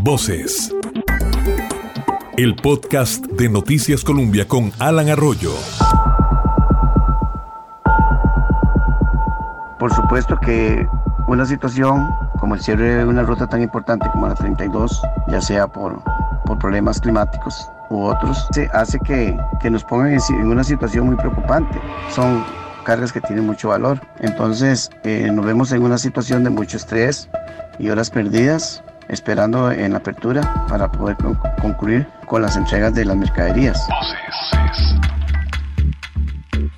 Voces. El podcast de Noticias Colombia con Alan Arroyo. Por supuesto que una situación como el cierre de una ruta tan importante como la 32, ya sea por, por problemas climáticos u otros, hace que, que nos pongan en, una situación muy preocupante. Son cargas que tienen mucho valor. Entonces eh, nos vemos en una situación de mucho estrés y horas perdidas esperando en la apertura para poder concluir con las entregas de las mercaderías.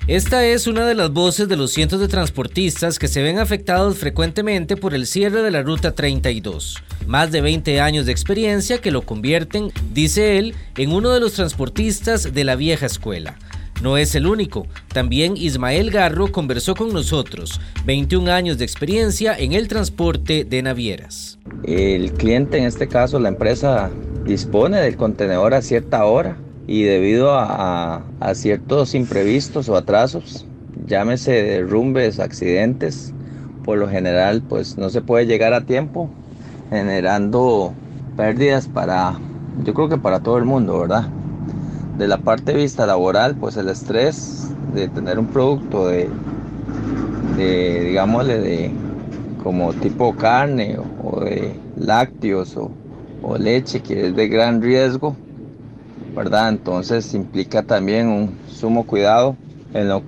Esta es una de las voces de los cientos de transportistas que se ven afectados frecuentemente por el cierre de la Ruta 32. Más de 20 años de experiencia que lo convierten, dice él, en uno de los transportistas de la vieja escuela. No es el único. También Ismael Garro conversó con nosotros, 21 años de experiencia en el transporte de navieras. El cliente, en este caso la empresa, dispone del contenedor a cierta hora y debido a, ciertos imprevistos o atrasos, llámese derrumbes, accidentes, por lo general pues no se puede llegar a tiempo, generando pérdidas para, yo creo que para todo el mundo, ¿verdad? De la parte de vista laboral, pues el estrés de tener un producto de, de digámosle, de como tipo carne o, de lácteos o, o leche que es de gran riesgo, ¿verdad? Entonces implica también un sumo cuidado en lo,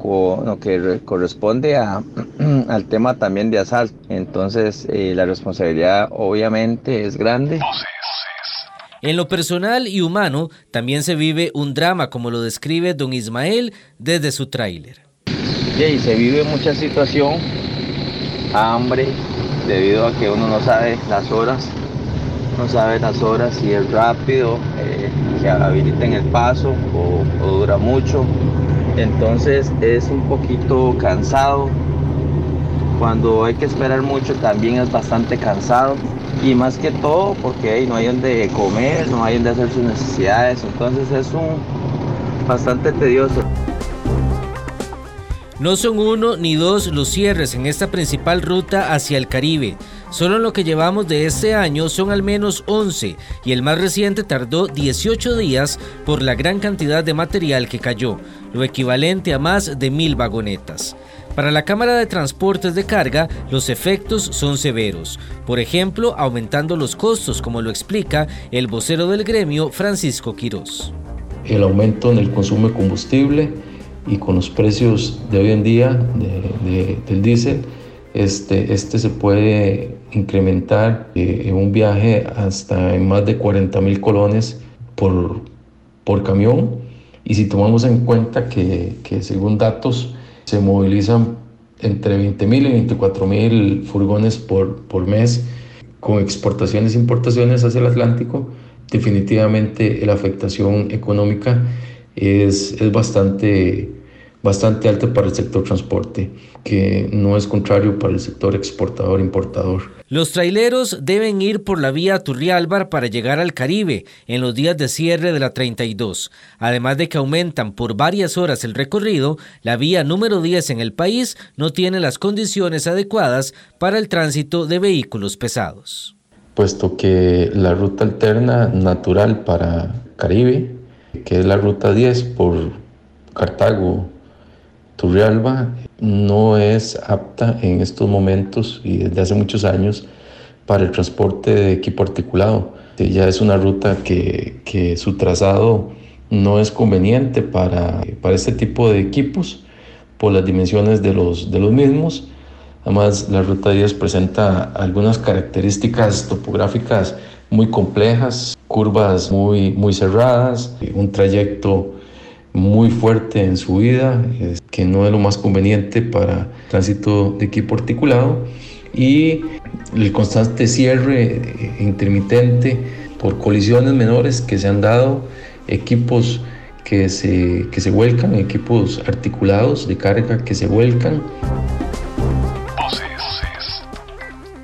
que corresponde a, al tema también de asalto. Entonces eh, la responsabilidad obviamente es grande. En lo personal y humano también se vive un drama como lo describe don Ismael desde su tráiler. Y se vive mucha situación, hambre, debido a que uno no sabe las horas, no sabe las horas si es rápido, eh, que habiliten el paso o, dura mucho. Entonces es un poquito cansado. Cuando hay que esperar mucho también es bastante cansado. Y más que todo porque no hay donde comer, no hay donde hacer sus necesidades. Entonces es un bastante tedioso. No son uno ni dos los cierres en esta principal ruta hacia el Caribe. Solo en lo que llevamos de este año son al menos 11 y el más reciente tardó 18 días por la gran cantidad de material que cayó, lo equivalente a más de mil vagonetas. Para la Cámara de Transportes de Carga, los efectos son severos, por ejemplo, aumentando los costos, como lo explica el vocero del gremio, Francisco Quirós. El aumento en el consumo de combustible, y con los precios de hoy en día del diésel, este, este se puede incrementar eh, en un viaje hasta en más de 40 mil colones por, por camión. Y si tomamos en cuenta que, que según datos se movilizan entre 20 mil y 24 mil furgones por, por mes con exportaciones e importaciones hacia el Atlántico, definitivamente la afectación económica es, es bastante bastante alta para el sector transporte, que no es contrario para el sector exportador-importador. Los traileros deben ir por la vía Turrialbar para llegar al Caribe en los días de cierre de la 32. Además de que aumentan por varias horas el recorrido, la vía número 10 en el país no tiene las condiciones adecuadas para el tránsito de vehículos pesados. Puesto que la ruta alterna natural para Caribe, que es la ruta 10 por Cartago, Turrialba no es apta en estos momentos y desde hace muchos años para el transporte de equipo articulado. Ya es una ruta que, que su trazado no es conveniente para, para este tipo de equipos por las dimensiones de los, de los mismos. Además, la ruta 10 presenta algunas características topográficas muy complejas, curvas muy, muy cerradas, un trayecto muy fuerte en su vida, que no es lo más conveniente para tránsito de equipo articulado y el constante cierre intermitente por colisiones menores que se han dado, equipos que se, que se vuelcan, equipos articulados de carga que se vuelcan.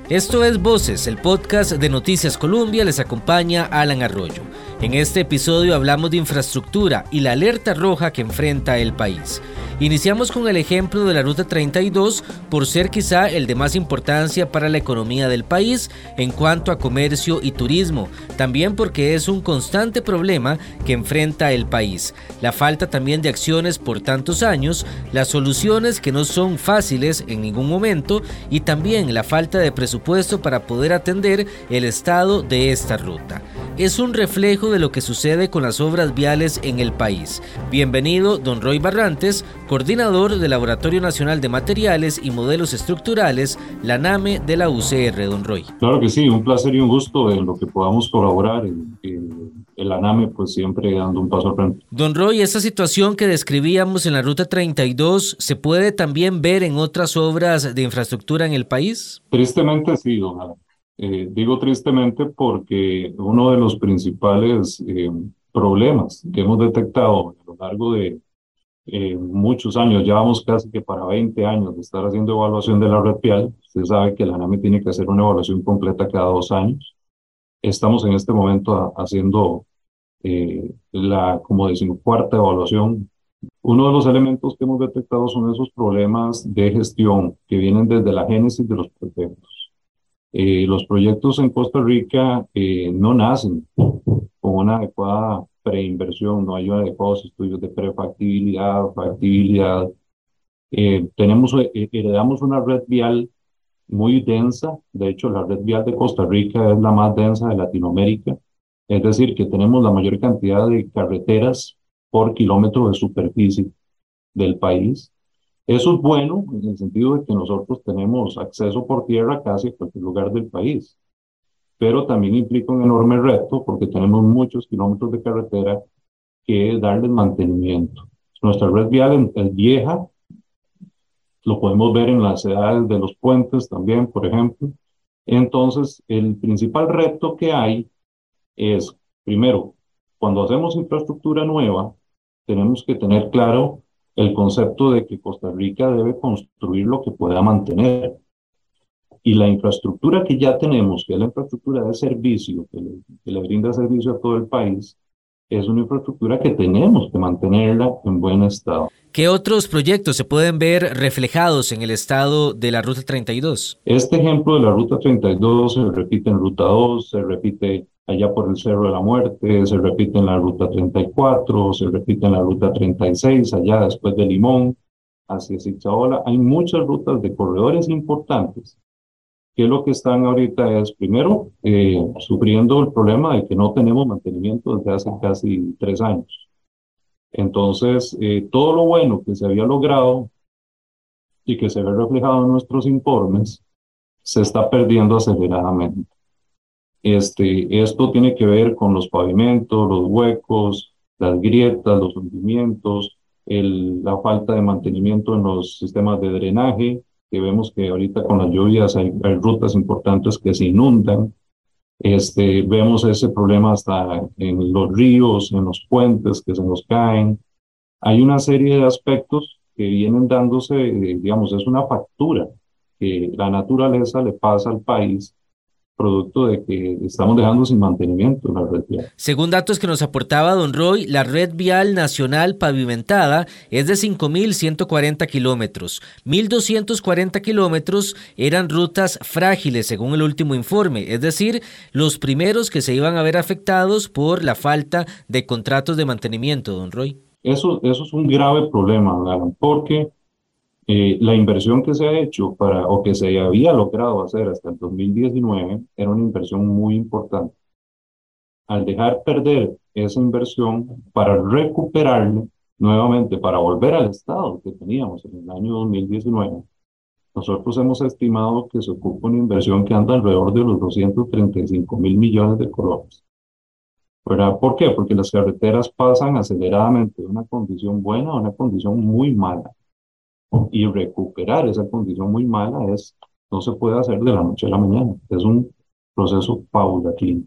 Esto es Voces, el podcast de Noticias Colombia, les acompaña Alan Arroyo. En este episodio hablamos de infraestructura y la alerta roja que enfrenta el país. Iniciamos con el ejemplo de la Ruta 32 por ser quizá el de más importancia para la economía del país en cuanto a comercio y turismo, también porque es un constante problema que enfrenta el país. La falta también de acciones por tantos años, las soluciones que no son fáciles en ningún momento y también la falta de presupuesto para poder atender el estado de esta ruta es un reflejo de lo que sucede con las obras viales en el país. Bienvenido, don Roy Barrantes, coordinador del Laboratorio Nacional de Materiales y Modelos Estructurales, la NAME de la UCR, don Roy. Claro que sí, un placer y un gusto en lo que podamos colaborar. En, el ANAME, pues siempre dando un paso al frente. Don Roy, esta situación que describíamos en la Ruta 32, ¿se puede también ver en otras obras de infraestructura en el país? Tristemente sí, don eh, digo tristemente porque uno de los principales eh, problemas que hemos detectado a lo largo de eh, muchos años, llevamos casi que para 20 años de estar haciendo evaluación de la red vial, usted sabe que la NAMI tiene que hacer una evaluación completa cada dos años. Estamos en este momento haciendo la, como decimos, cuarta evaluación. Uno de los elementos que hemos detectado son esos problemas de gestión que vienen desde la génesis de los proyectos eh, los proyectos en Costa Rica eh, no nacen con una adecuada preinversión, no hay adecuados estudios de prefactibilidad, factibilidad. Eh, tenemos, heredamos una red vial muy densa, de hecho la red vial de Costa Rica es la más densa de Latinoamérica, es decir, que tenemos la mayor cantidad de carreteras por kilómetro de superficie del país. Eso es bueno en el sentido de que nosotros tenemos acceso por tierra casi a cualquier lugar del país, pero también implica un enorme reto porque tenemos muchos kilómetros de carretera que darles mantenimiento. Nuestra red vial es vieja, lo podemos ver en las edades de los puentes también, por ejemplo. Entonces, el principal reto que hay es, primero, cuando hacemos infraestructura nueva, tenemos que tener claro el concepto de que Costa Rica debe construir lo que pueda mantener. Y la infraestructura que ya tenemos, que es la infraestructura de servicio, que le, brinda servicio a todo el país, es una infraestructura que tenemos que mantenerla en buen estado. ¿Qué otros proyectos se pueden ver reflejados en el estado de la Ruta 32? Este ejemplo de la Ruta 32 se repite en Ruta 2, se repite allá por el Cerro de la Muerte, se repite en la Ruta 34, se repite en la Ruta 36, allá después de Limón, hacia Zixaola. Hay muchas rutas de corredores importantes que lo que están ahorita es, primero, eh, sufriendo el problema de que no tenemos mantenimiento desde hace casi tres años. Entonces, eh, todo lo bueno que se había logrado y que se ve reflejado en nuestros informes, se está perdiendo aceleradamente. Este, esto tiene que ver con los pavimentos, los huecos, las grietas, los hundimientos, la falta de mantenimiento en los sistemas de drenaje, que vemos que ahorita con las lluvias hay, rutas importantes que se inundan. Este, vemos ese problema hasta en los ríos, en los puentes que se nos caen. Hay una serie de aspectos que vienen dándose, digamos, es una factura que la naturaleza le pasa al país producto de que estamos dejando sin mantenimiento la red vial. Según datos que nos aportaba don Roy, la red vial nacional pavimentada es de 5.140 kilómetros. 1.240 kilómetros eran rutas frágiles, según el último informe, es decir, los primeros que se iban a ver afectados por la falta de contratos de mantenimiento, don Roy. Eso, eso es un grave problema, porque eh, la inversión que se ha hecho para, o que se había logrado hacer hasta el 2019 era una inversión muy importante. Al dejar perder esa inversión para recuperarla nuevamente, para volver al estado que teníamos en el año 2019, nosotros hemos estimado que se ocupa una inversión que anda alrededor de los 235 mil millones de colones. ¿Por qué? Porque las carreteras pasan aceleradamente de una condición buena a una condición muy mala y recuperar esa condición muy mala es, no se puede hacer de la noche a la mañana, es un proceso paulatino.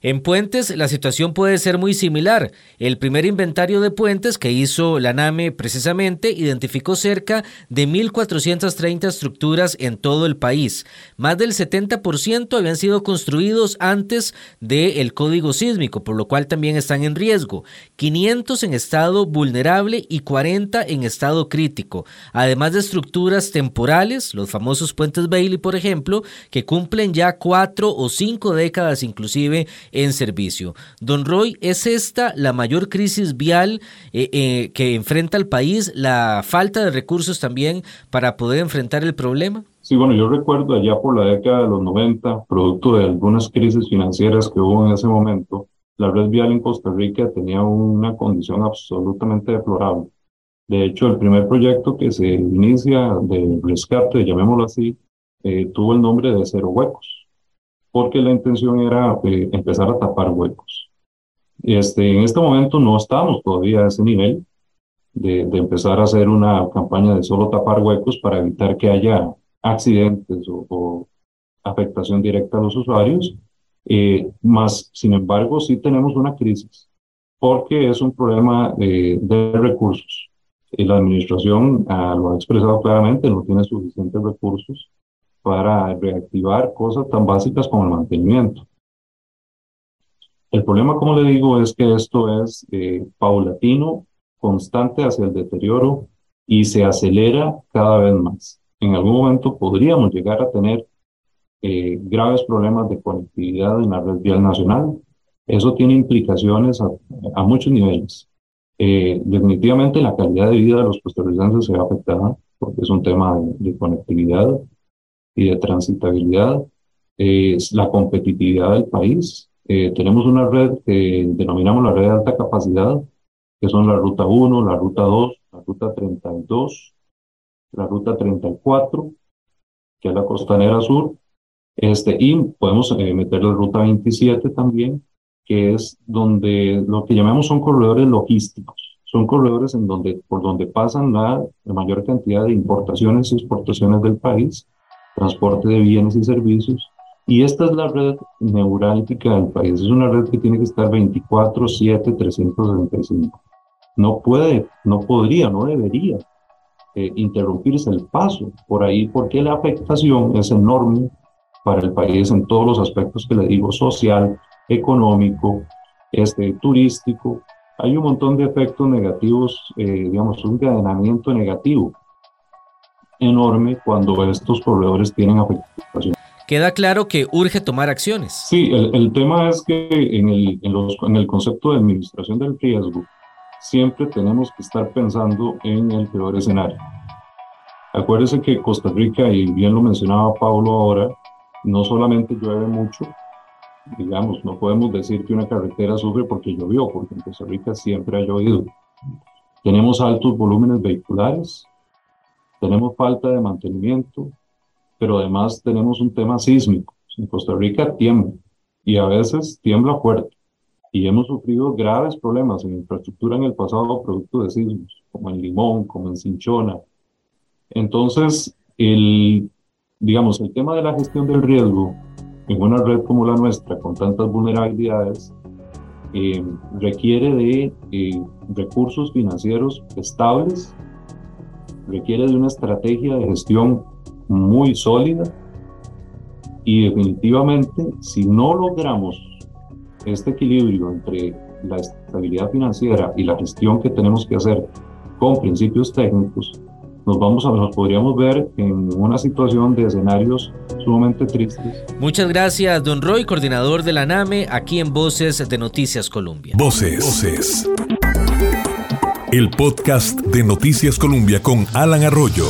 En puentes la situación puede ser muy similar. El primer inventario de puentes que hizo la NAME precisamente identificó cerca de 1.430 estructuras en todo el país. Más del 70% habían sido construidos antes del código sísmico, por lo cual también están en riesgo. 500 en estado vulnerable y 40 en estado crítico. Además de estructuras temporales, los famosos puentes Bailey, por ejemplo, que cumplen ya cuatro o cinco décadas inclusive en servicio. Don Roy, ¿es esta la mayor crisis vial eh, eh, que enfrenta el país, la falta de recursos también para poder enfrentar el problema? Sí, bueno, yo recuerdo allá por la década de los 90, producto de algunas crisis financieras que hubo en ese momento, la red vial en Costa Rica tenía una condición absolutamente deplorable. De hecho, el primer proyecto que se inicia de rescate, llamémoslo así, eh, tuvo el nombre de Cero Huecos porque la intención era eh, empezar a tapar huecos. Este, en este momento no estamos todavía a ese nivel de, de, empezar a hacer una campaña de solo tapar huecos para evitar que haya accidentes o, afectación directa a los usuarios. Eh, más, sin embargo, sí tenemos una crisis porque es un problema de, de recursos. La administración ah, lo ha expresado claramente, no tiene suficientes recursos para reactivar cosas tan básicas como el mantenimiento. El problema, como le digo, es que esto es eh, paulatino, constante hacia el deterioro y se acelera cada vez más. En algún momento podríamos llegar a tener eh, graves problemas de conectividad en la red vial nacional. Eso tiene implicaciones a, muchos niveles. Eh, definitivamente la calidad de vida de los costarricenses se ve afectada porque es un tema de conectividad y de transitabilidad, es la competitividad del país. Eh, tenemos una red que denominamos la red de alta capacidad, que son la ruta 1, la ruta 2, la ruta 32, la ruta 34, que es la costanera sur, este, y podemos eh, meter la ruta 27 también, que es donde lo que llamamos son corredores logísticos. Son corredores en donde, por donde pasan la, la mayor cantidad de importaciones y exportaciones del país transporte de bienes y servicios. Y esta es la red neurálgica del país. Es una red que tiene que estar 24, 7, 365. No puede, no podría, no debería eh, interrumpirse el paso por ahí porque la afectación es enorme para el país en todos los aspectos que le digo, social, económico, este, turístico. Hay un montón de efectos negativos, eh, digamos, un encadenamiento negativo enorme cuando estos proveedores tienen afectación. Queda claro que urge tomar acciones. Sí, el, el tema es que en el, en, los, en el concepto de administración del riesgo, siempre tenemos que estar pensando en el peor escenario. Acuérdese que Costa Rica, y bien lo mencionaba Pablo ahora, no solamente llueve mucho, digamos, no podemos decir que una carretera sufre porque llovió, porque en Costa Rica siempre ha llovido. Tenemos altos volúmenes vehiculares, tenemos falta de mantenimiento, pero además tenemos un tema sísmico. En Costa Rica tiembla y a veces tiembla fuerte. Y hemos sufrido graves problemas en infraestructura en el pasado producto de sismos, como en Limón, como en Cinchona. Entonces, el, digamos, el tema de la gestión del riesgo en una red como la nuestra, con tantas vulnerabilidades, eh, requiere de eh, recursos financieros estables requiere de una estrategia de gestión muy sólida y definitivamente si no logramos este equilibrio entre la estabilidad financiera y la gestión que tenemos que hacer con principios técnicos, nos vamos a nos podríamos ver en una situación de escenarios sumamente tristes. Muchas gracias, don Roy, coordinador de la NAME, aquí en Voces de Noticias Colombia. Voces. Voces el podcast de Noticias Colombia con Alan Arroyo.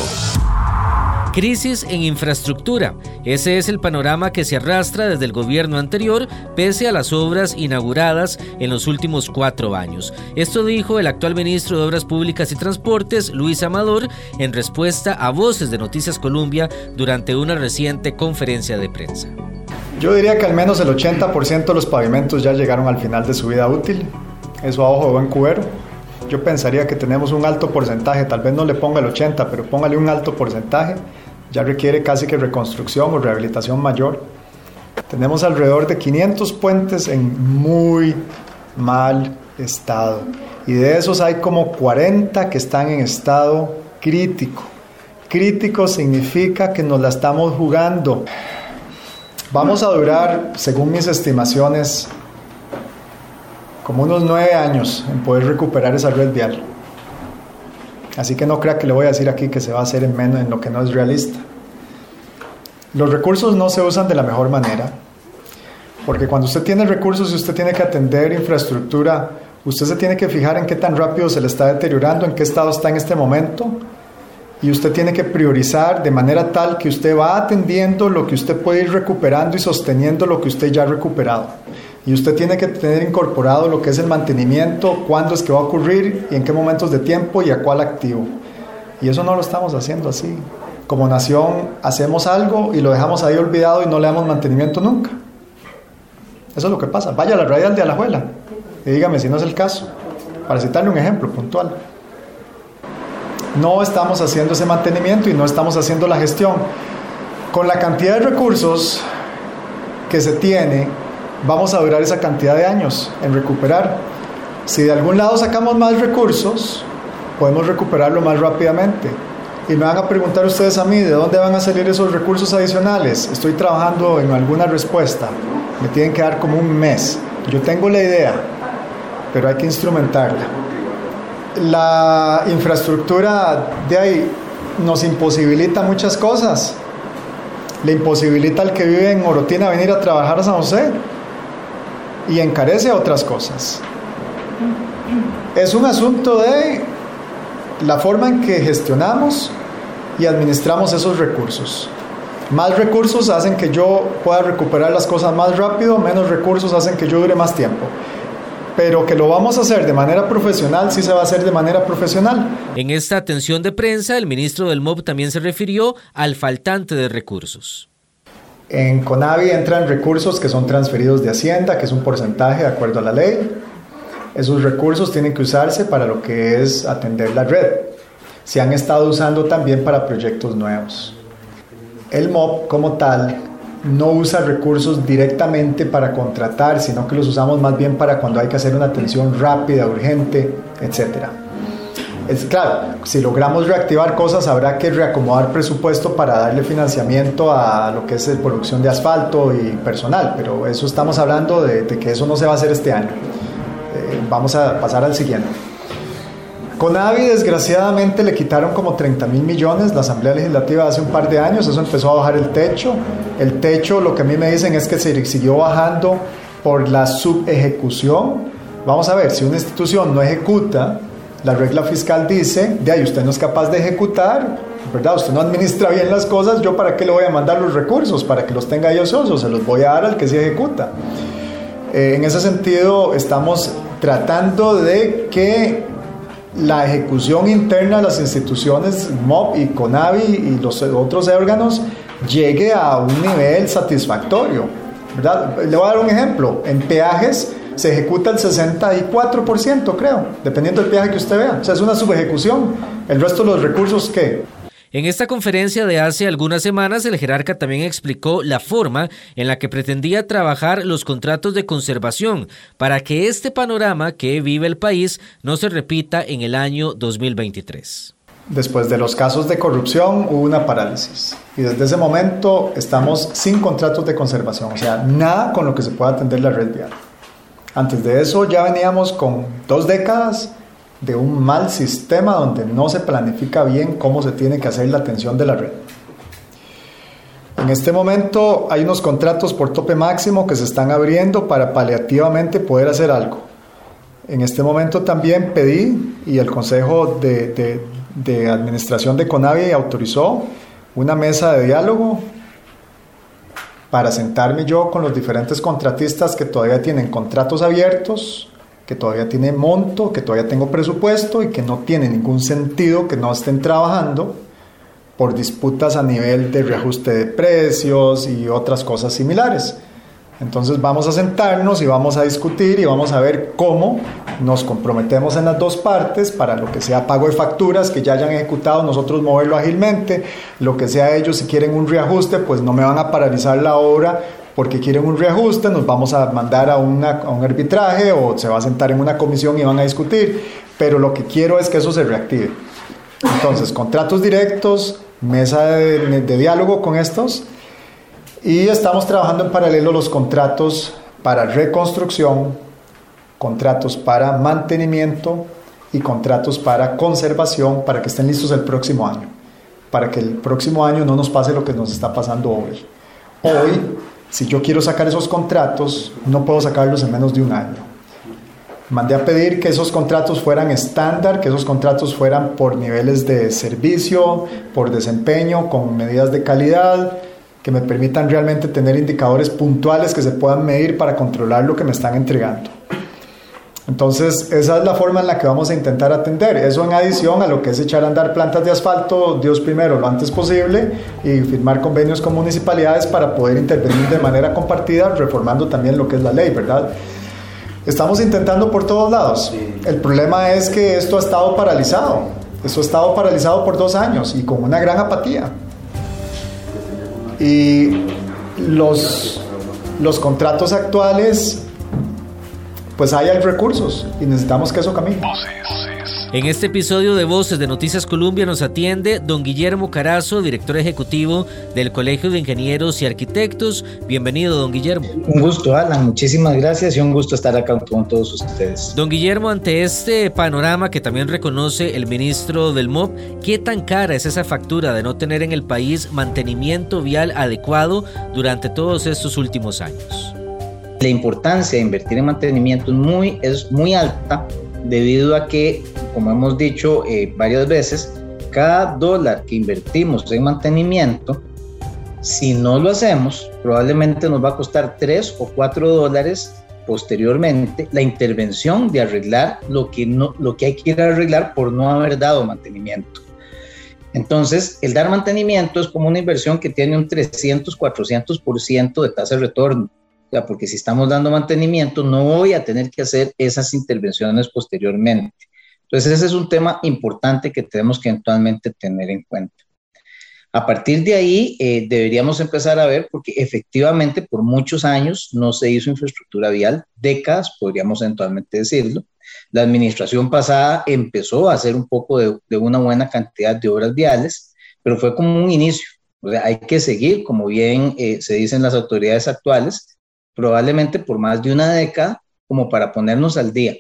Crisis en infraestructura. Ese es el panorama que se arrastra desde el gobierno anterior, pese a las obras inauguradas en los últimos cuatro años. Esto dijo el actual ministro de Obras Públicas y Transportes, Luis Amador, en respuesta a voces de Noticias Colombia durante una reciente conferencia de prensa. Yo diría que al menos el 80% de los pavimentos ya llegaron al final de su vida útil. Eso a ojo de buen cubero yo pensaría que tenemos un alto porcentaje, tal vez no le ponga el 80, pero póngale un alto porcentaje, ya requiere casi que reconstrucción o rehabilitación mayor. tenemos alrededor de 500 puentes en muy mal estado. Y de esos hay como 40 que están en estado crítico. Crítico significa que nos la estamos jugando. Vamos a durar, según mis estimaciones, como unos nueve años en poder recuperar esa red vial. Así que no crea que le voy a decir aquí que se va a hacer en menos en lo que no es realista. Los recursos no se usan de la mejor manera, porque cuando usted tiene recursos y usted tiene que atender infraestructura, usted se tiene que fijar en qué tan rápido se le está deteriorando, en qué estado está en este momento, y usted tiene que priorizar de manera tal que usted va atendiendo lo que usted puede ir recuperando y sosteniendo lo que usted ya ha recuperado. Y usted tiene que tener incorporado lo que es el mantenimiento, cuándo es que va a ocurrir y en qué momentos de tiempo y a cuál activo. Y eso no lo estamos haciendo así. Como nación hacemos algo y lo dejamos ahí olvidado y no le damos mantenimiento nunca. Eso es lo que pasa. Vaya a la radial de Alajuela y dígame si no es el caso, para citarle un ejemplo puntual. No estamos haciendo ese mantenimiento y no estamos haciendo la gestión. Con la cantidad de recursos que se tiene, vamos a durar esa cantidad de años en recuperar. Si de algún lado sacamos más recursos, podemos recuperarlo más rápidamente. Y me van a preguntar ustedes a mí, ¿de dónde van a salir esos recursos adicionales? Estoy trabajando en alguna respuesta. Me tienen que dar como un mes. Yo tengo la idea, pero hay que instrumentarla. La infraestructura de ahí nos imposibilita muchas cosas. Le imposibilita al que vive en Orotina venir a trabajar a San José y encarece otras cosas. Es un asunto de la forma en que gestionamos y administramos esos recursos. Más recursos hacen que yo pueda recuperar las cosas más rápido, menos recursos hacen que yo dure más tiempo. Pero que lo vamos a hacer de manera profesional, sí se va a hacer de manera profesional. En esta atención de prensa, el ministro del MOB también se refirió al faltante de recursos. En CONAVI entran recursos que son transferidos de Hacienda, que es un porcentaje de acuerdo a la ley. Esos recursos tienen que usarse para lo que es atender la red se han estado usando también para proyectos nuevos. El MOB como tal no usa recursos directamente para contratar, sino que los usamos más bien para cuando hay que hacer una atención rápida, urgente, etc. Es claro, si logramos reactivar cosas habrá que reacomodar presupuesto para darle financiamiento a lo que es producción de asfalto y personal, pero eso estamos hablando de, que eso no se va a hacer este año. Eh, vamos a pasar al siguiente. Con Avi, desgraciadamente, le quitaron como 30 mil millones la Asamblea Legislativa hace un par de años, eso empezó a bajar el techo. El techo, lo que a mí me dicen es que se siguió bajando por la subejecución. Vamos a ver, si una institución no ejecuta, la regla fiscal dice, de ahí usted no es capaz de ejecutar, ¿verdad? Usted no administra bien las cosas, yo para qué le voy a mandar los recursos, para que los tenga yo ociosos, se los voy a dar al que se ejecuta. Eh, en ese sentido, estamos tratando de que la ejecución interna de las instituciones MOB y CONAVI y los otros órganos llegue a un nivel satisfactorio. Le voy a dar un ejemplo. En peajes se ejecuta el 64%, creo, dependiendo del peaje que usted vea. O sea, es una subejecución. El resto de los recursos, ¿qué? En esta conferencia de hace algunas semanas, el jerarca también explicó la forma en la que pretendía trabajar los contratos de conservación para que este panorama que vive el país no se repita en el año 2023. Después de los casos de corrupción hubo una parálisis y desde ese momento estamos sin contratos de conservación, o sea, nada con lo que se pueda atender la red vial. Antes de eso ya veníamos con dos décadas de un mal sistema donde no se planifica bien cómo se tiene que hacer la atención de la red. En este momento hay unos contratos por tope máximo que se están abriendo para paliativamente poder hacer algo. En este momento también pedí y el Consejo de, Administración de CONAVI autorizó una mesa de diálogo para sentarme yo con los diferentes contratistas que todavía tienen contratos abiertos que todavía tiene monto, que todavía tengo presupuesto y que no tiene ningún sentido que no estén trabajando por disputas a nivel de reajuste de precios y otras cosas similares. Entonces vamos a sentarnos y vamos a discutir y vamos a ver cómo nos comprometemos en las dos partes para lo que sea pago de facturas que ya hayan ejecutado, nosotros moverlo ágilmente, lo que sea ellos si quieren un reajuste, pues no me van a paralizar la obra porque quieren un reajuste, nos vamos a mandar a, un arbitraje o se va a sentar en una comisión y van a discutir, pero lo que quiero es que eso se reactive. Entonces, contratos directos, mesa de, de diálogo con estos y estamos trabajando en paralelo los contratos para reconstrucción, contratos para mantenimiento y contratos para conservación para que estén listos el próximo año, para que el próximo año no nos pase lo que nos está pasando hoy. Hoy, si yo quiero sacar esos contratos, no puedo sacarlos en menos de un año. Mandé a pedir que esos contratos fueran estándar, que esos contratos fueran por niveles de servicio, por desempeño, con medidas de calidad, que me permitan realmente tener indicadores puntuales que se puedan medir para controlar lo que me están entregando. Entonces, esa es la forma en la que vamos a intentar atender. Eso en adición a lo que es echar a andar plantas de asfalto, Dios primero, lo antes posible, y firmar convenios con municipalidades para poder intervenir de manera compartida, reformando también lo que es la ley, ¿verdad? Estamos intentando por todos lados. El problema es que esto ha estado paralizado. Esto ha estado paralizado por dos años y con una gran apatía y los, los contratos actuales, pues hay recursos y necesitamos que eso camine. En este episodio de Voces de Noticias Colombia nos atiende don Guillermo Carazo, director ejecutivo del Colegio de Ingenieros y Arquitectos. Bienvenido, don Guillermo. Un gusto, Alan. Muchísimas gracias y un gusto estar acá con todos ustedes. Don Guillermo, ante este panorama que también reconoce el ministro del MOB, ¿qué tan cara es esa factura de no tener en el país mantenimiento vial adecuado durante todos estos últimos años? La importancia de invertir en mantenimiento es muy, es muy alta debido a que, como hemos dicho eh, varias veces, cada dólar que invertimos en mantenimiento, si no lo hacemos, probablemente nos va a costar 3 o 4 dólares posteriormente la intervención de arreglar lo que, no, lo que hay que ir a arreglar por no haber dado mantenimiento. Entonces, el dar mantenimiento es como una inversión que tiene un 300, 400% de tasa de retorno porque si estamos dando mantenimiento, no voy a tener que hacer esas intervenciones posteriormente. Entonces, ese es un tema importante que tenemos que eventualmente tener en cuenta. A partir de ahí, eh, deberíamos empezar a ver, porque efectivamente por muchos años no se hizo infraestructura vial, décadas, podríamos eventualmente decirlo. La administración pasada empezó a hacer un poco de, una buena cantidad de obras viales, pero fue como un inicio. O sea, hay que seguir, como bien eh, se dicen las autoridades actuales, probablemente por más de una década, como para ponernos al día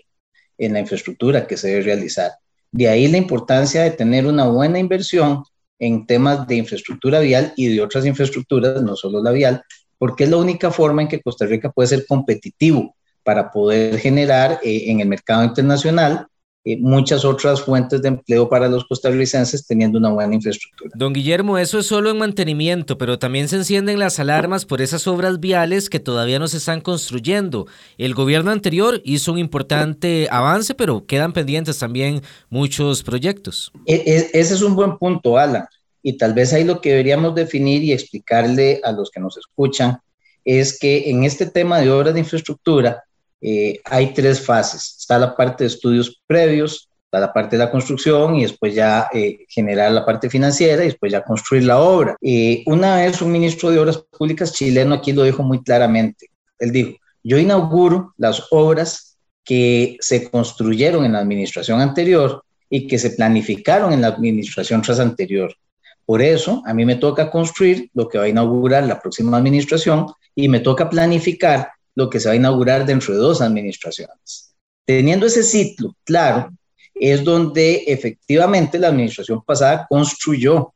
en la infraestructura que se debe realizar. De ahí la importancia de tener una buena inversión en temas de infraestructura vial y de otras infraestructuras, no solo la vial, porque es la única forma en que Costa Rica puede ser competitivo para poder generar eh, en el mercado internacional eh, muchas otras fuentes de empleo para los costarricenses teniendo una buena infraestructura. Don Guillermo, eso es solo en mantenimiento, pero también se encienden las alarmas por esas obras viales que todavía no se están construyendo. El gobierno anterior hizo un importante avance, pero quedan pendientes también muchos proyectos. E, e, ese es un buen punto, Alan. Y tal vez ahí lo que deberíamos definir y explicarle a los que nos escuchan es que en este tema de obras de infraestructura, eh, hay tres fases. Está la parte de estudios previos, está la parte de la construcción y después ya eh, generar la parte financiera y después ya construir la obra. Eh, una vez un ministro de Obras Públicas chileno aquí lo dijo muy claramente. Él dijo, yo inauguro las obras que se construyeron en la administración anterior y que se planificaron en la administración tras anterior. Por eso, a mí me toca construir lo que va a inaugurar la próxima administración y me toca planificar lo que se va a inaugurar dentro de dos administraciones. Teniendo ese ciclo claro, es donde efectivamente la administración pasada construyó,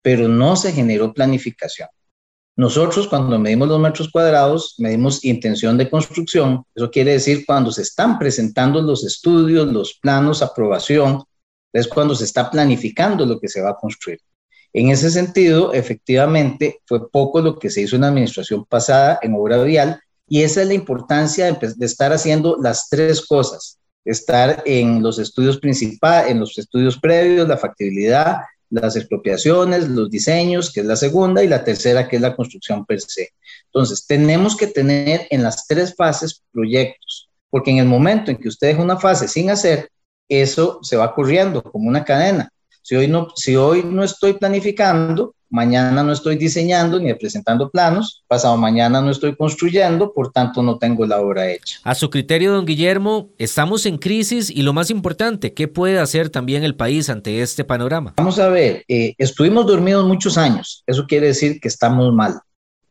pero no se generó planificación. Nosotros cuando medimos los metros cuadrados, medimos intención de construcción, eso quiere decir cuando se están presentando los estudios, los planos, aprobación, es cuando se está planificando lo que se va a construir. En ese sentido, efectivamente, fue poco lo que se hizo en la administración pasada en obra vial, y esa es la importancia de, estar haciendo las tres cosas, estar en los estudios principales, en los estudios previos, la factibilidad, las expropiaciones, los diseños, que es la segunda, y la tercera, que es la construcción per se. Entonces, tenemos que tener en las tres fases proyectos, porque en el momento en que usted deja una fase sin hacer, eso se va corriendo como una cadena. Si hoy no, si hoy no estoy planificando, mañana no estoy diseñando ni presentando planos, pasado mañana no estoy construyendo, por tanto no tengo la obra hecha. A su criterio, don Guillermo, estamos en crisis y lo más importante, ¿qué puede hacer también el país ante este panorama? Vamos a ver, eh, estuvimos dormidos muchos años, eso quiere decir que estamos mal.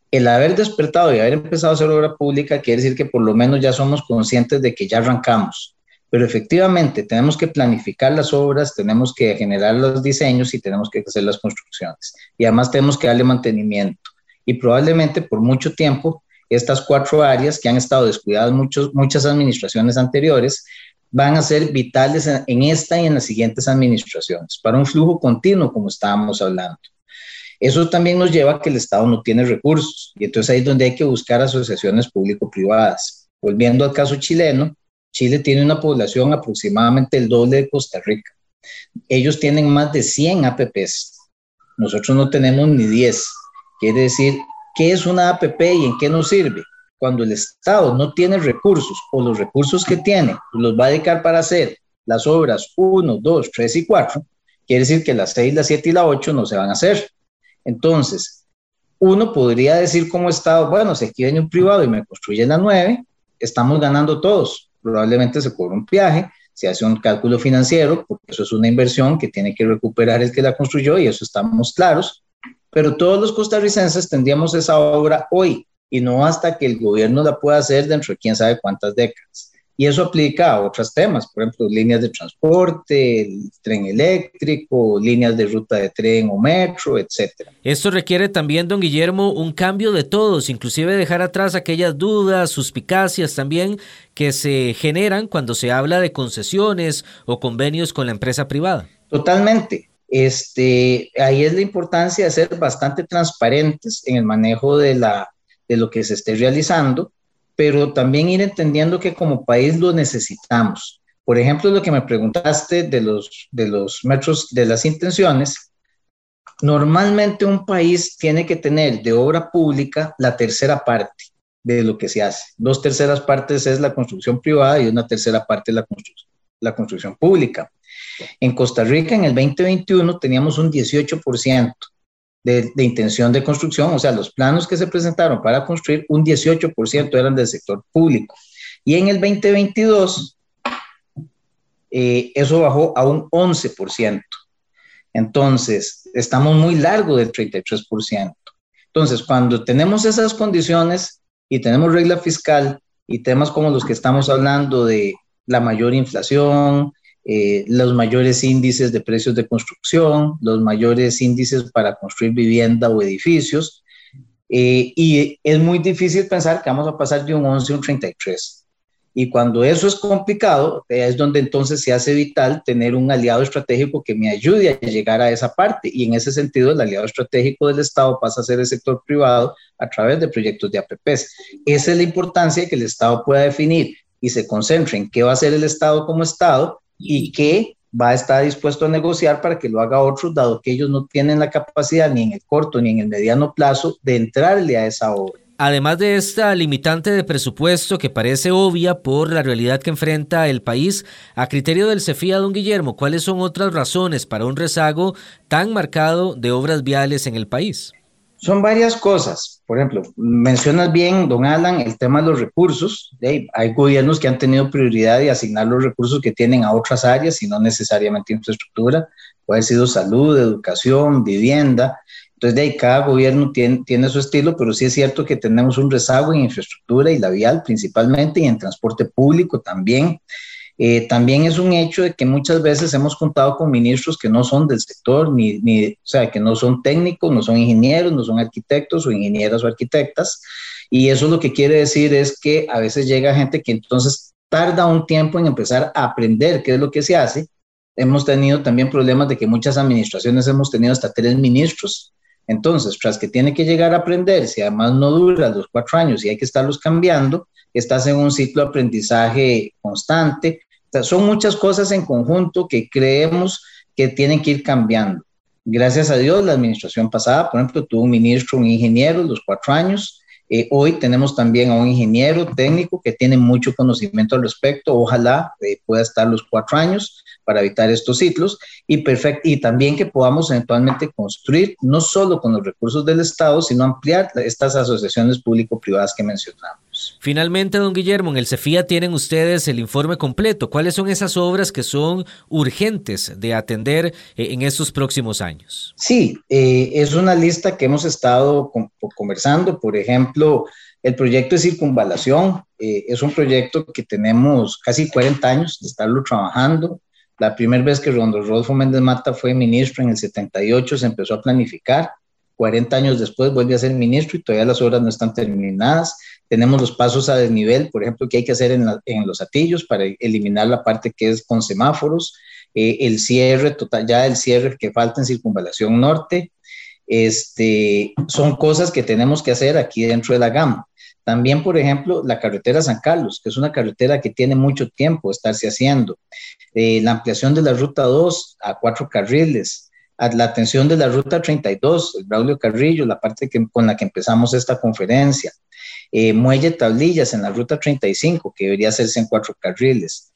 El haber despertado y haber empezado a hacer obra pública quiere decir que por lo menos ya somos conscientes de que ya arrancamos pero efectivamente tenemos que planificar las obras, tenemos que generar los diseños y tenemos que hacer las construcciones. Y además tenemos que darle mantenimiento. Y probablemente por mucho tiempo estas cuatro áreas que han estado descuidadas muchos, muchas administraciones anteriores van a ser vitales en, esta y en las siguientes administraciones para un flujo continuo como estábamos hablando. Eso también nos lleva a que el Estado no tiene recursos y entonces ahí es donde hay que buscar asociaciones público-privadas. Volviendo al caso chileno, Chile tiene una población aproximadamente el doble de Costa Rica. Ellos tienen más de 100 APPs. Nosotros no tenemos ni 10. Quiere decir, ¿qué es una APP y en qué nos sirve? Cuando el Estado no tiene recursos o los recursos que tiene los va a dedicar para hacer las obras 1, 2, 3 y 4, quiere decir que las 6, las 7 y la 8 no se van a hacer. Entonces, uno podría decir como Estado, bueno, si aquí viene un privado y me construye la 9, estamos ganando todos probablemente se cobra un viaje, se hace un cálculo financiero, porque eso es una inversión que tiene que recuperar el que la construyó y eso estamos claros, pero todos los costarricenses tendríamos esa obra hoy y no hasta que el gobierno la pueda hacer dentro de quién sabe cuántas décadas. Y eso aplica a otros temas, por ejemplo, líneas de transporte, el tren eléctrico, líneas de ruta de tren o metro, etc. Esto requiere también, don Guillermo, un cambio de todos, inclusive dejar atrás aquellas dudas, suspicacias también que se generan cuando se habla de concesiones o convenios con la empresa privada. Totalmente. Este, ahí es la importancia de ser bastante transparentes en el manejo de, la, de lo que se esté realizando pero también ir entendiendo que como país lo necesitamos. Por ejemplo, lo que me preguntaste de los, metros, de las intenciones, normalmente un país tiene que tener de obra pública la tercera parte de lo que se hace. Dos terceras partes es la construcción privada y una tercera parte es la, la construcción pública. En Costa Rica en el 2021 teníamos un 18% de, intención de construcción, o sea, los planos que se presentaron para construir, un 18% eran del sector público. Y en el 2022, eh, eso bajó a un 11%. Entonces, estamos muy largo del 33%. Entonces, cuando tenemos esas condiciones y tenemos regla fiscal y temas como los que estamos hablando de la mayor inflación, eh, los mayores índices de precios de construcción, los mayores índices para construir vivienda o edificios. Eh, y es muy difícil pensar que vamos a pasar de un 11 a un 33. Y cuando eso es complicado, es donde entonces se hace vital tener un aliado estratégico que me ayude a llegar a esa parte. Y en ese sentido, el aliado estratégico del Estado pasa a ser el sector privado a través de proyectos de APPs. Esa es la importancia que el Estado pueda definir y se concentre en qué va a hacer el Estado como Estado y que va a estar dispuesto a negociar para que lo haga otros, dado que ellos no tienen la capacidad ni en el corto ni en el mediano plazo de entrarle a esa obra. Además de esta limitante de presupuesto que parece obvia por la realidad que enfrenta el país, a criterio del CEFIA, don Guillermo, ¿cuáles son otras razones para un rezago tan marcado de obras viales en el país? Son varias cosas. Por ejemplo, mencionas bien, don Alan, el tema de los recursos. Hay gobiernos que han tenido prioridad de asignar los recursos que tienen a otras áreas y no necesariamente infraestructura. Puede haber sido salud, educación, vivienda. Entonces, de ahí, cada gobierno tiene, tiene su estilo, pero sí es cierto que tenemos un rezago en infraestructura y la vial principalmente y en transporte público también. Eh, también es un hecho de que muchas veces hemos contado con ministros que no son del sector, ni, ni, o sea, que no son técnicos, no son ingenieros, no son arquitectos o ingenieras o arquitectas. Y eso lo que quiere decir es que a veces llega gente que entonces tarda un tiempo en empezar a aprender qué es lo que se hace. Hemos tenido también problemas de que muchas administraciones hemos tenido hasta tres ministros. Entonces, tras que tiene que llegar a aprender, si además no dura los cuatro años y hay que estarlos cambiando, estás en un ciclo de aprendizaje constante. son muchas cosas en conjunto que creemos que tienen que ir cambiando. Gracias a Dios, la administración pasada, por ejemplo, tuvo un ministro, un ingeniero, los cuatro años, Eh, hoy tenemos también a un ingeniero técnico que tiene mucho conocimiento al respecto. Ojalá eh, pueda estar los cuatro años para evitar estos ciclos y, perfecto, y también que podamos eventualmente construir no solo con los recursos del Estado, sino ampliar estas asociaciones público-privadas que mencionamos. Finalmente, don Guillermo, en el CEFIA tienen ustedes el informe completo. ¿Cuáles son esas obras que son urgentes de atender eh, en estos próximos años? Sí, eh, es una lista que hemos estado conversando. Por ejemplo, el proyecto de circunvalación eh, es un proyecto que tenemos casi 40 años de estarlo trabajando. La primera vez que Rodolfo Méndez Mata fue ministro en el 78 se empezó a planificar. 40 años después vuelve a ser ministro y todavía las obras no están terminadas. Tenemos los pasos a desnivel, por ejemplo, que hay que hacer en, los atillos para eliminar la parte que es con semáforos. Eh, el cierre total, ya el cierre que falta en circunvalación norte. Este, son cosas que tenemos que hacer aquí dentro de la gama. También, por ejemplo, la carretera San Carlos, que es una carretera que tiene mucho tiempo estarse haciendo. Eh, la ampliación de la ruta 2 a cuatro carriles, la atención de la ruta 32, el Braulio Carrillo, la parte que, con la que empezamos esta conferencia. Eh, muelle Tablillas en la ruta 35, que debería hacerse en cuatro carriles.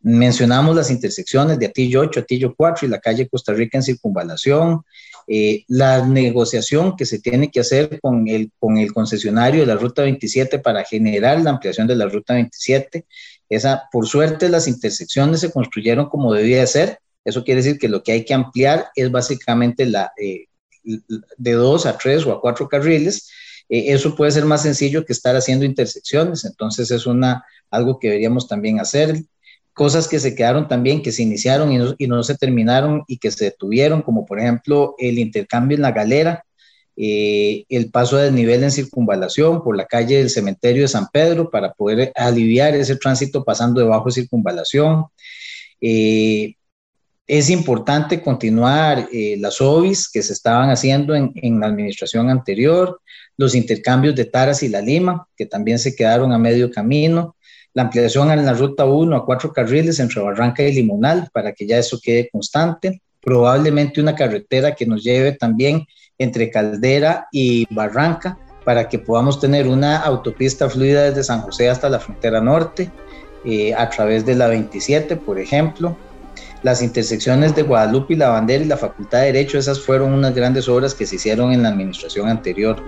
Mencionamos las intersecciones de Atillo 8, Atillo 4 y la calle Costa Rica en circunvalación. Eh, la negociación que se tiene que hacer con el, con el concesionario de la Ruta 27 para generar la ampliación de la Ruta 27. Esa, por suerte, las intersecciones se construyeron como debía de ser. Eso quiere decir que lo que hay que ampliar es básicamente la, eh, de dos a tres o a cuatro carriles. Eh, eso puede ser más sencillo que estar haciendo intersecciones. Entonces, es una, algo que deberíamos también hacer cosas que se quedaron también, que se iniciaron y no, se terminaron y que se detuvieron, como por ejemplo el intercambio en la galera, eh, el paso de desnivel en circunvalación por la calle del cementerio de San Pedro para poder aliviar ese tránsito pasando debajo de circunvalación. Eh, es importante continuar eh, las OBIs que se estaban haciendo en, en, la administración anterior, los intercambios de Taras y La Lima, que también se quedaron a medio camino, la ampliación en la ruta 1 a cuatro carriles entre Barranca y Limonal para que ya eso quede constante. Probablemente una carretera que nos lleve también entre Caldera y Barranca para que podamos tener una autopista fluida desde San José hasta la frontera norte, eh, a través de la 27, por ejemplo. Las intersecciones de Guadalupe y La Bandera y la Facultad de Derecho, esas fueron unas grandes obras que se hicieron en la administración anterior.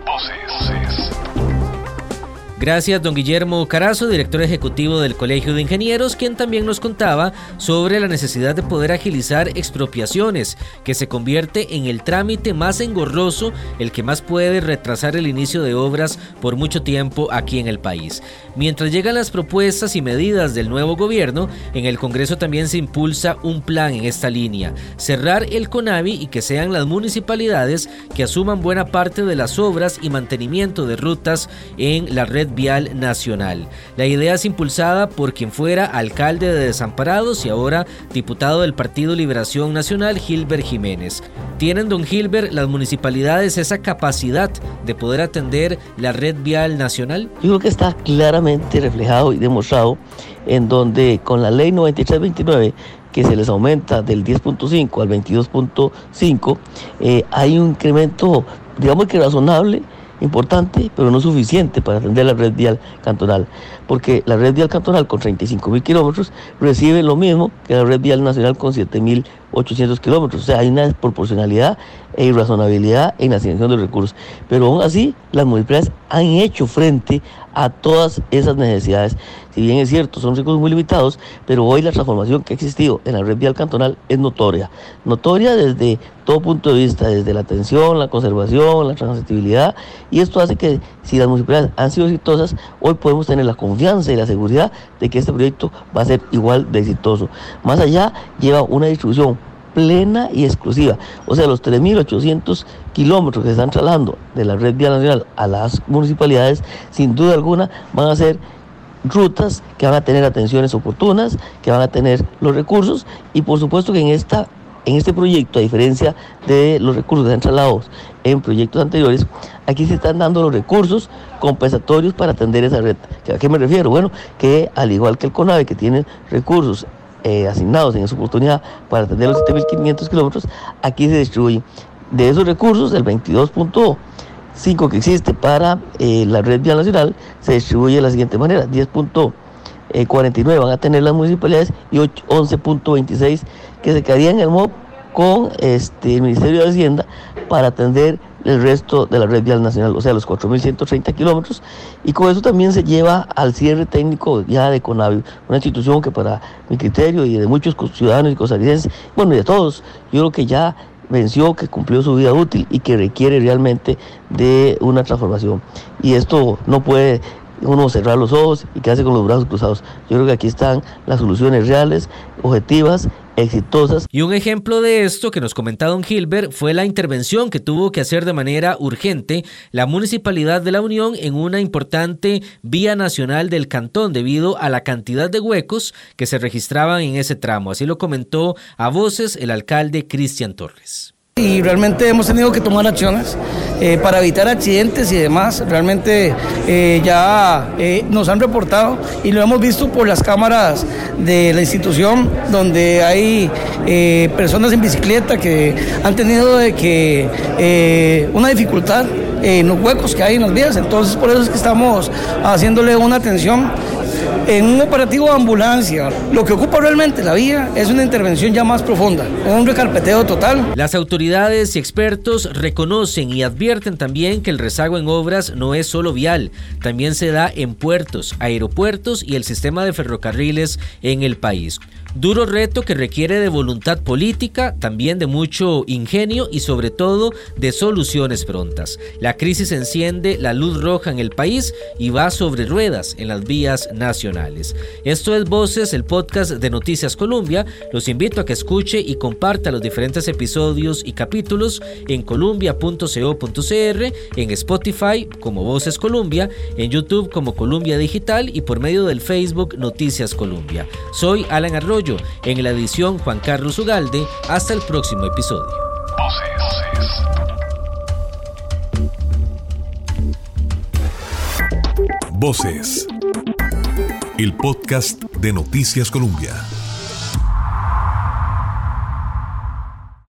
Gracias, don Guillermo Carazo, director ejecutivo del Colegio de Ingenieros, quien también nos contaba sobre la necesidad de poder agilizar expropiaciones, que se convierte en el trámite más engorroso, el que más puede retrasar el inicio de obras por mucho tiempo aquí en el país. Mientras llegan las propuestas y medidas del nuevo gobierno, en el Congreso también se impulsa un plan en esta línea, cerrar el CONAVI y que sean las municipalidades que asuman buena parte de las obras y mantenimiento de rutas en la red vial nacional. La idea es impulsada por quien fuera alcalde de Desamparados y ahora diputado del Partido Liberación Nacional, Gilbert Jiménez. ¿Tienen, don Gilbert, las municipalidades esa capacidad de poder atender la red vial nacional? Yo creo que está claramente reflejado y demostrado en donde con la ley 9329 que se les aumenta del 10.5 al 22.5, eh, hay un incremento, digamos que razonable, importante, pero no suficiente para atender la red vial cantonal, porque la red vial cantonal con 35 mil kilómetros recibe lo mismo que la red vial nacional con 7 mil 800 kilómetros. O sea, hay una desproporcionalidad e irrazonabilidad en la asignación de recursos. Pero aún así, las municipalidades han hecho frente a todas esas necesidades. Si bien es cierto, son recursos muy limitados, pero hoy la transformación que ha existido en la red vial cantonal es notoria. Notoria desde todo punto de vista, desde la atención, la conservación, la transitibilidad, y esto hace que si las municipalidades han sido exitosas, hoy podemos tener la confianza y la seguridad de que este proyecto va a ser igual de exitoso. Más allá, lleva una distribución plena y exclusiva. O sea, los 3.800 kilómetros que se están trasladando de la red vial nacional a las municipalidades, sin duda alguna, van a ser rutas que van a tener atenciones oportunas, que van a tener los recursos y por supuesto que en esta en este proyecto, a diferencia de los recursos trasladado en proyectos anteriores, aquí se están dando los recursos compensatorios para atender esa red. ¿A qué me refiero? Bueno, que al igual que el CONAVE, que tiene recursos eh, asignados en esa oportunidad para atender los 7.500 kilómetros, aquí se distribuyen de esos recursos el 22.5 5 que existe para eh, la red vial nacional se distribuye de la siguiente manera. 10.49 van a tener las municipalidades y 11.26 que se quedarían en el MOP con este, el Ministerio de Hacienda para atender el resto de la red vial nacional, o sea, los 4.130 kilómetros, y con eso también se lleva al cierre técnico ya de Conavi, una institución que para mi criterio y de muchos ciudadanos y costarricenses, bueno, y de todos, yo creo que ya venció, que cumplió su vida útil y que requiere realmente de una transformación. Y esto no puede uno cerrar los ojos y quedarse con los brazos cruzados. Yo creo que aquí están las soluciones reales, objetivas exitosas. Y un ejemplo de esto que nos comentaba don Gilbert fue la intervención que tuvo que hacer de manera urgente la Municipalidad de la Unión en una importante vía nacional del cantón debido a la cantidad de huecos que se registraban en ese tramo. Así lo comentó a voces el alcalde Cristian Torres. Y realmente hemos tenido que tomar acciones eh, para evitar accidentes y demás. Realmente eh, ya eh, nos han reportado y lo hemos visto por las cámaras de la institución donde hay personas en bicicleta que han tenido de que una dificultad en los huecos que hay en las vías. Entonces por eso es que estamos haciéndole una atención en un operativo de ambulancia, lo que ocupa realmente la vía es una intervención ya más profunda, un recarpeteo total. Las autoridades y expertos reconocen y advierten también que el rezago en obras no es solo vial, también se da en puertos, aeropuertos y el sistema de ferrocarriles en el país. Duro reto que requiere de voluntad política, también de mucho ingenio y sobre todo de soluciones prontas. La crisis enciende la luz roja en el país y va sobre ruedas en las vías nacionales. Esto es Voces, el podcast de Noticias Colombia. Los invito a que escuche y comparta los diferentes episodios y capítulos en columbia.co.cr, en Spotify como Voces Colombia, en YouTube como Columbia Digital y por medio del Facebook Noticias Colombia. Soy Alan Arroyo en la edición Juan Carlos Ugalde. Hasta el próximo episodio. Voces. El podcast de Noticias Colombia.